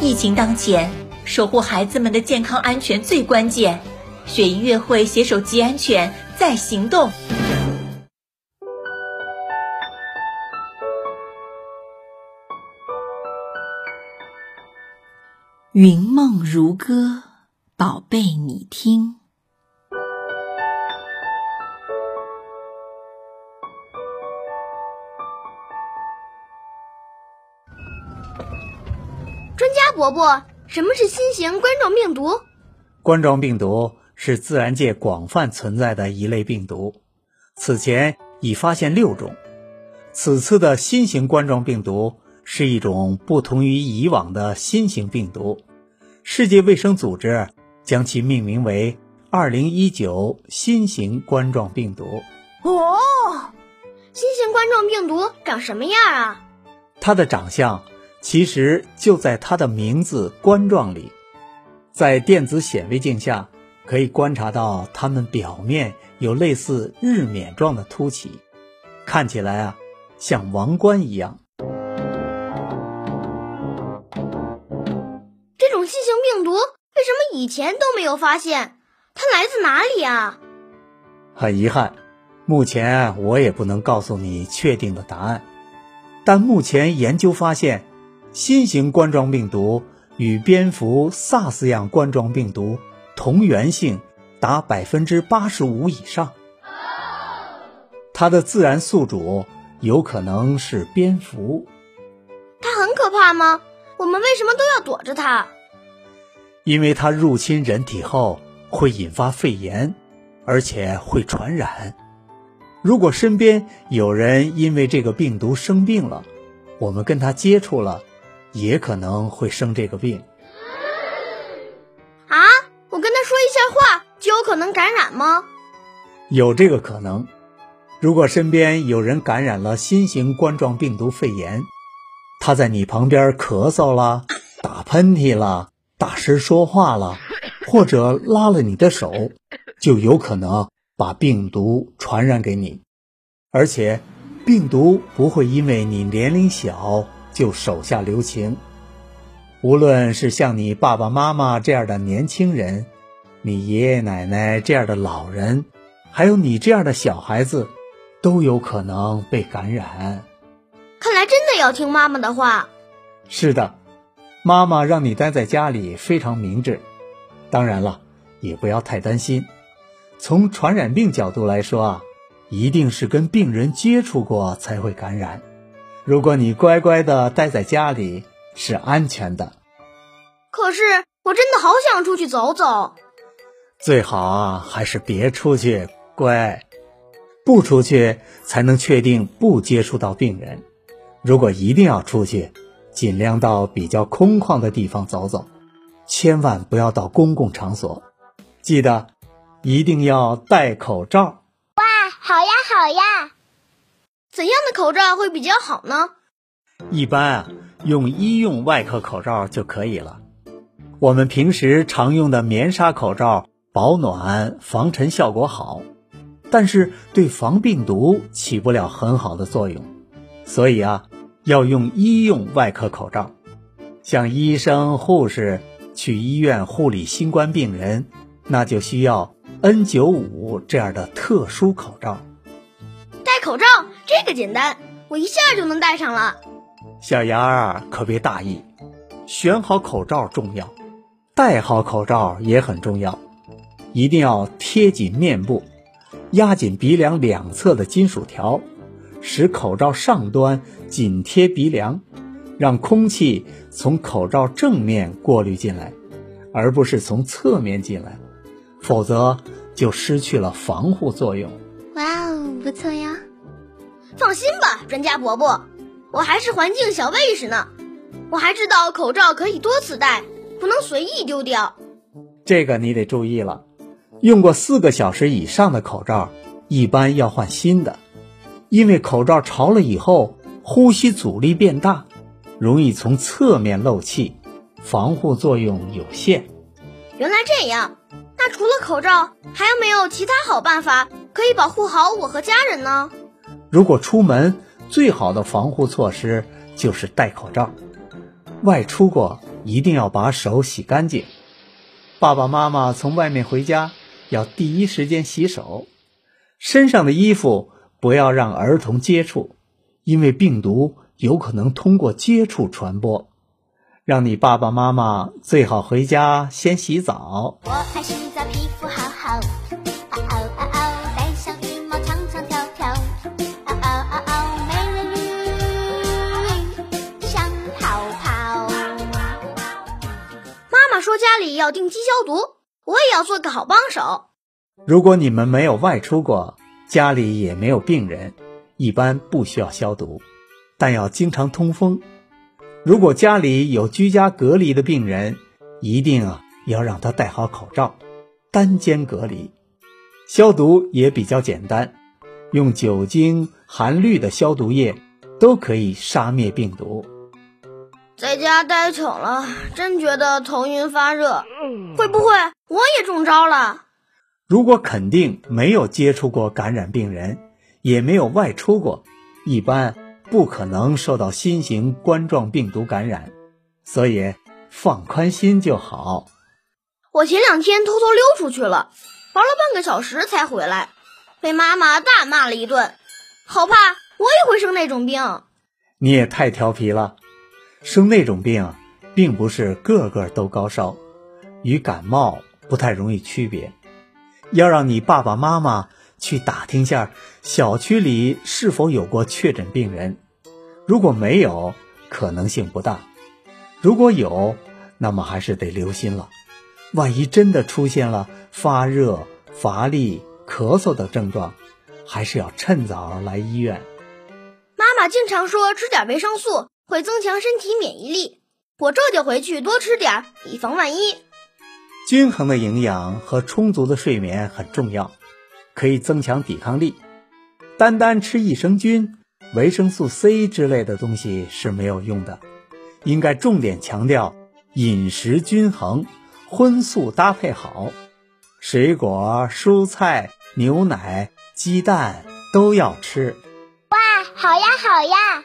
疫情当前，守护孩子们的健康安全最关键。雪姨乐会携手吉安全，在行动。云梦如歌，宝贝，你听。伯伯，什么是新型冠状病毒？冠状病毒是自然界广泛存在的一类病毒，此前已发现六种。此次的新型冠状病毒是一种不同于以往的新型病毒。世界卫生组织将其命名为“ 2019新型冠状病毒”。哦，新型冠状病毒长什么样啊？它的长相其实就在它的名字“冠状”里，在电子显微镜下可以观察到它们表面有类似日冕状的凸起，看起来啊像王冠一样。这种新型病毒为什么以前都没有发现？它来自哪里啊？很遗憾，目前我也不能告诉你确定的答案。但目前研究发现，新型冠状病毒与蝙蝠 SARS 样冠状病毒同源性达百分之八十五以上。它的自然宿主有可能是蝙蝠。它很可怕吗？我们为什么都要躲着它？因为它入侵人体后会引发肺炎，而且会传染。如果身边有人因为这个病毒生病了，我们跟他接触了，也可能会生这个病。啊，我跟他说一下话就有可能感染吗？有这个可能。如果身边有人感染了新型冠状病毒肺炎，他在你旁边咳嗽了、打喷嚏了。大声说话了，或者拉了你的手，就有可能把病毒传染给你。而且，病毒不会因为你年龄小就手下留情。无论是像你爸爸妈妈这样的年轻人，你爷爷奶奶这样的老人，还有你这样的小孩子，都有可能被感染。看来真的要听妈妈的话。是的。妈妈让你待在家里非常明智，当然了，也不要太担心。从传染病角度来说啊，一定是跟病人接触过才会感染。如果你乖乖的待在家里，是安全的。可是我真的好想出去走走。最好啊，还是别出去，乖。不出去才能确定不接触到病人。如果一定要出去。尽量到比较空旷的地方走走，千万不要到公共场所。记得一定要戴口罩。哇，好呀好呀！怎样的口罩会比较好呢？一般啊，用医用外科口罩就可以了。我们平时常用的棉纱口罩保暖防尘效果好，但是对防病毒起不了很好的作用，所以啊。要用医用外科口罩，像医生、护士去医院护理新冠病人，那就需要 N95 这样的特殊口罩。戴口罩这个简单，我一下就能戴上了。小杨儿可别大意，选好口罩重要，戴好口罩也很重要，一定要贴紧面部，压紧鼻梁两侧的金属条。使口罩上端紧贴鼻梁，让空气从口罩正面过滤进来，而不是从侧面进来，否则就失去了防护作用。哇哦，不错呀！放心吧，专家伯伯，我还是环境小卫士呢。我还知道口罩可以多次戴，不能随意丢掉。这个你得注意了，用过四个小时以上的口罩，一般要换新的。因为口罩潮了以后，呼吸阻力变大，容易从侧面漏气，防护作用有限。原来这样，那除了口罩，还有没有其他好办法可以保护好我和家人呢？如果出门，最好的防护措施就是戴口罩。外出过一定要把手洗干净。爸爸妈妈从外面回家要第一时间洗手，身上的衣服不要让儿童接触，因为病毒有可能通过接触传播。让你爸爸妈妈最好回家先洗澡。家里要定期消毒，我也要做个好帮手。如果你们没有外出过，家里也没有病人，一般不需要消毒，但要经常通风。如果家里有居家隔离的病人，一定啊要让他戴好口罩，单间隔离。消毒也比较简单，用酒精、含氯的消毒液都可以杀灭病毒。在家待久了，真觉得头晕发热，会不会我也中招了？如果肯定没有接触过感染病人，也没有外出过，一般。不可能受到新型冠状病毒感染，所以放宽心就好。我前两天偷偷溜出去了，玩了半个小时才回来，被妈妈大骂了一顿，好怕我也会生那种病。你也太调皮了，生那种病，并不是个个都高烧，与感冒不太容易区别。要让你爸爸妈妈。去打听下小区里是否有过确诊病人，如果没有，可能性不大；如果有，那么还是得留心了。万一真的出现了发热、乏力、咳嗽等症状，还是要趁早来医院。妈妈经常说吃点维生素会增强身体免疫力，我这就回去多吃点儿，以防万一。均衡的营养和充足的睡眠很重要。可以增强抵抗力，单单吃益生菌、维生素 C 之类的东西是没有用的，应该重点强调饮食均衡，荤素搭配好，水果、蔬菜、牛奶、鸡蛋都要吃。哇，好呀好呀！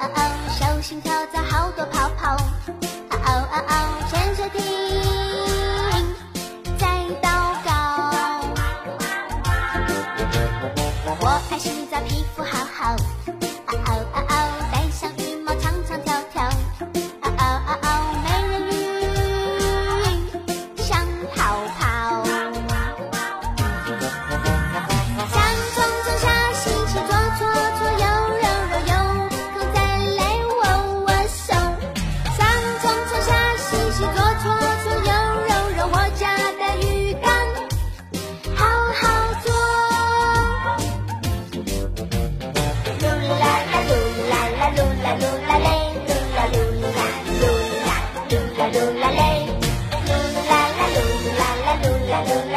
哦哦，小心跳蚤，好多泡泡。哦哦哦，潜水艇在祷告。我爱洗澡，皮肤好好。la la